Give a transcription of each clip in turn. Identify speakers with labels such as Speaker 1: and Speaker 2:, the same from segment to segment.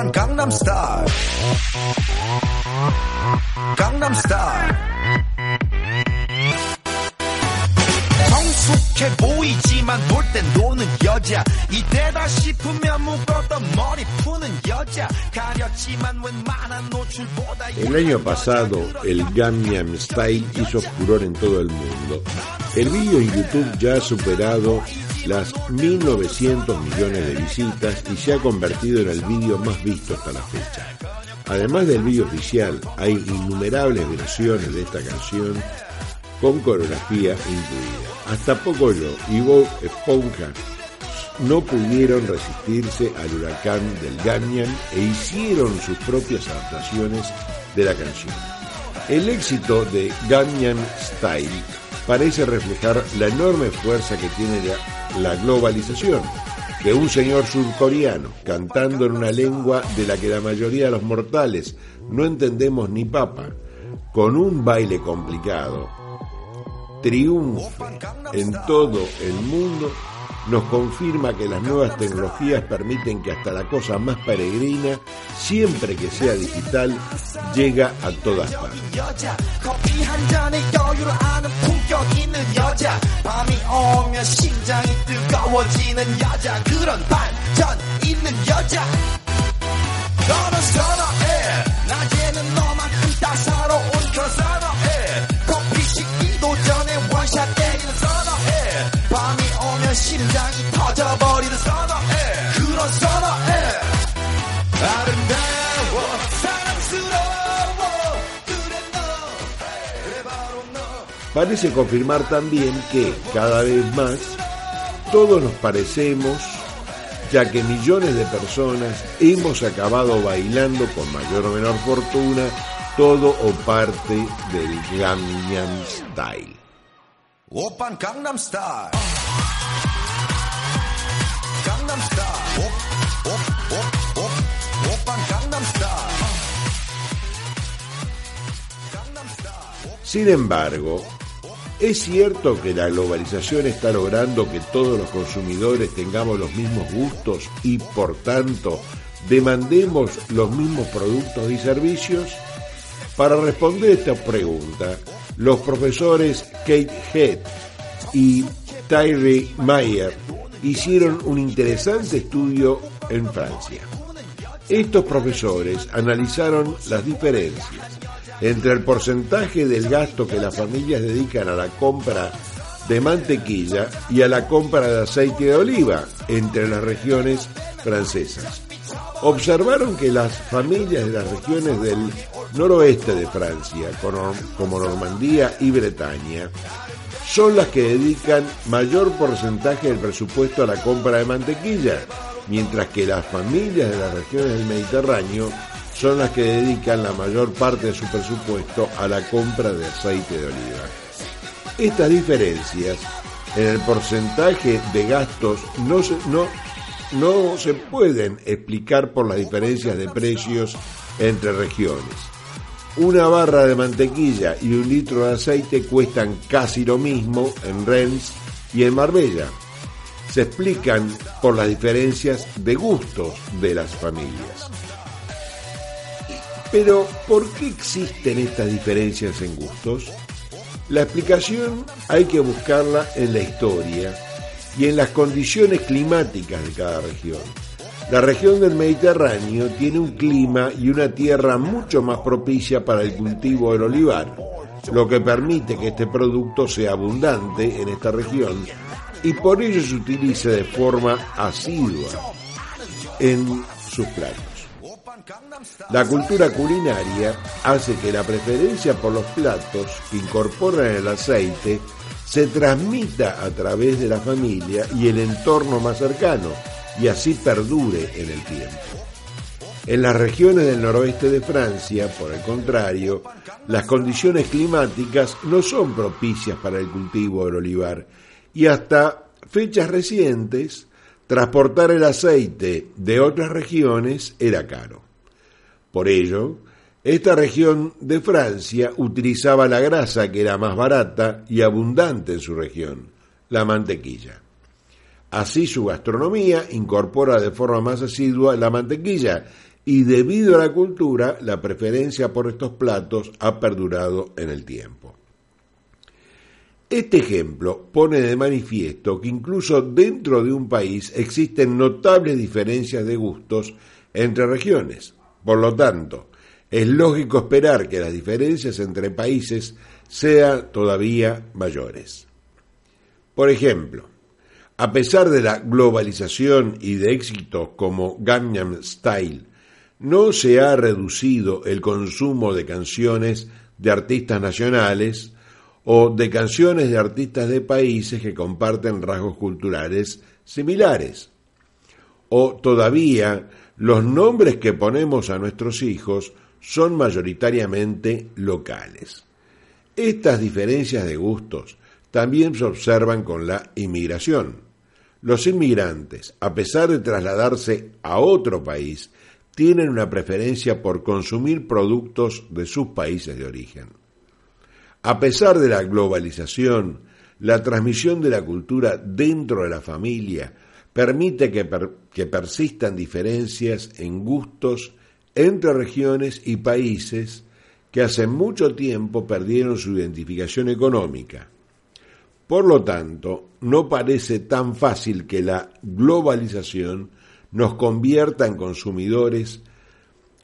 Speaker 1: 오빤 강남스타일 강남스타일 성숙해 보이지만 놀 땐 노는 여자 이때다 싶으면 묶었던 머리 푸는 여자 가렸지만 웬만한 노출보다
Speaker 2: El año pasado, el Gangnam Style hizo furor en todo el mundo. El vídeo en YouTube ya ha superado las 1.900 millones de visitas y se ha convertido en el vídeo más visto hasta la fecha. Además del vídeo oficial, hay innumerables versiones de esta canción con coreografía incluida. Hasta Poco Yo y Bob Esponja no pudieron resistirse al huracán del Gangnam e hicieron sus propias adaptaciones de la canción. El éxito de Gangnam Style parece reflejar la enorme fuerza que tiene la, la globalización de un señor surcoreano cantando en una lengua de la que la mayoría de los mortales no entendemos ni papa, con un baile complicado, triunfe en todo el mundo, nos confirma que las nuevas tecnologías permiten que hasta la cosa más peregrina, siempre que sea digital, llega a todas partes.
Speaker 1: 심장이 터져버리는 선어해 그런 선어해 나를
Speaker 2: Parece confirmar también que, cada vez más, todos nos parecemos, ya que millones de personas hemos acabado bailando con mayor o menor fortuna todo o parte del Gangnam Style.
Speaker 1: Open Gangnam Style.
Speaker 2: Sin embargo, es cierto que la globalización está logrando que todos los consumidores tengamos los mismos gustos y, por tanto, demandemos los mismos productos y servicios. Para responder esta pregunta, los profesores Kate Head y Tyree Mayer hicieron un interesante estudio en Francia. Estos profesores analizaron las diferencias entre el porcentaje del gasto que las familias dedican a la compra de mantequilla y a la compra de aceite de oliva entre las regiones francesas. Observaron que las familias de las regiones del noroeste de Francia, como Normandía y Bretaña, son las que dedican mayor porcentaje del presupuesto a la compra de mantequilla, mientras que las familias de las regiones del Mediterráneo son las que dedican la mayor parte de su presupuesto a la compra de aceite de oliva. Estas diferencias en el porcentaje de gastos no se, pueden explicar por las diferencias de precios entre regiones. Una barra de mantequilla y un litro de aceite cuestan casi lo mismo en Rennes y en Marbella. Se explican por las diferencias de gustos de las familias. Pero, ¿por qué existen estas diferencias en gustos? La explicación hay que buscarla en la historia y en las condiciones climáticas de cada región. La región del Mediterráneo tiene un clima y una tierra mucho más propicia para el cultivo del olivar, lo que permite que este producto sea abundante en esta región y por ello se utiliza de forma asidua en sus platos. La cultura culinaria hace que la preferencia por los platos que incorporan el aceite se transmita a través de la familia y el entorno más cercano y así perdure en el tiempo. En las regiones del noroeste de Francia, por el contrario, las condiciones climáticas no son propicias para el cultivo del olivar y hasta fechas recientes transportar el aceite de otras regiones era caro. Por ello, esta región de Francia utilizaba la grasa que era más barata y abundante en su región, la mantequilla. Así su gastronomía incorpora de forma más asidua la mantequilla y debido a la cultura la preferencia por estos platos ha perdurado en el tiempo. Este ejemplo pone de manifiesto que incluso dentro de un país existen notables diferencias de gustos entre regiones. Por lo tanto, es lógico esperar que las diferencias entre países sean todavía mayores. Por ejemplo, a pesar de la globalización y de éxitos como Gangnam Style, no se ha reducido el consumo de canciones de artistas nacionales o de canciones de artistas de países que comparten rasgos culturales similares. O todavía los nombres que ponemos a nuestros hijos son mayoritariamente locales. Estas diferencias de gustos también se observan con la inmigración. Los inmigrantes, a pesar de trasladarse a otro país, tienen una preferencia por consumir productos de sus países de origen. A pesar de la globalización, la transmisión de la cultura dentro de la familia permite que, que persistan diferencias en gustos entre regiones y países que hace mucho tiempo perdieron su identificación económica. Por lo tanto, no parece tan fácil que la globalización nos convierta en consumidores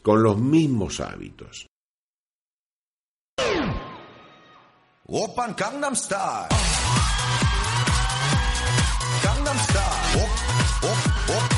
Speaker 2: con los mismos hábitos. Gangnam Style. Op, op, op.